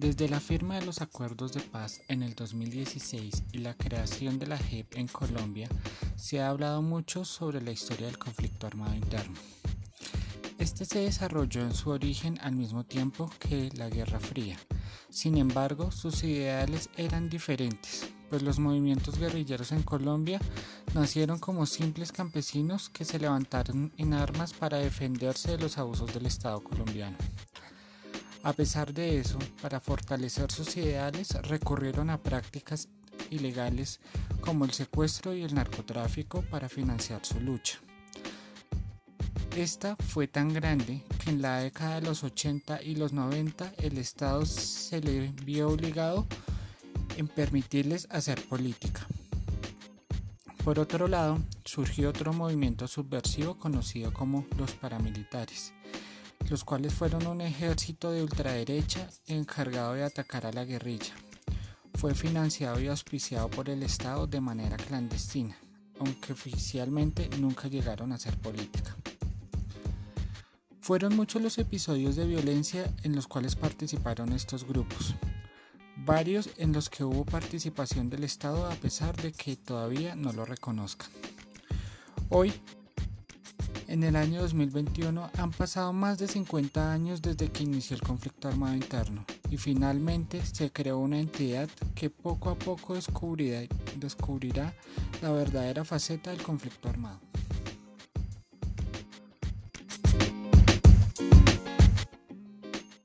Desde la firma de los acuerdos de paz en el 2016 y la creación de la JEP en Colombia, se ha hablado mucho sobre la historia del conflicto armado interno. Este se desarrolló en su origen al mismo tiempo que la Guerra Fría. Sin embargo, sus ideales eran diferentes, pues los movimientos guerrilleros en Colombia nacieron como simples campesinos que se levantaron en armas para defenderse de los abusos del Estado colombiano. A pesar de eso, para fortalecer sus ideales recurrieron a prácticas ilegales como el secuestro y el narcotráfico para financiar su lucha. Esta fue tan grande que en la década de los 80 y los 90 el Estado se le vio obligado en permitirles hacer política. Por otro lado, surgió otro movimiento subversivo conocido como los paramilitares los cuales fueron un ejército de ultraderecha encargado de atacar a la guerrilla. Fue financiado y auspiciado por el Estado de manera clandestina, aunque oficialmente nunca llegaron a hacer política. Fueron muchos los episodios de violencia en los cuales participaron estos grupos, varios en los que hubo participación del Estado a pesar de que todavía no lo reconozcan. Hoy en el año 2021 han pasado más de 50 años desde que inició el conflicto armado interno y finalmente se creó una entidad que poco a poco descubrirá, descubrirá la verdadera faceta del conflicto armado.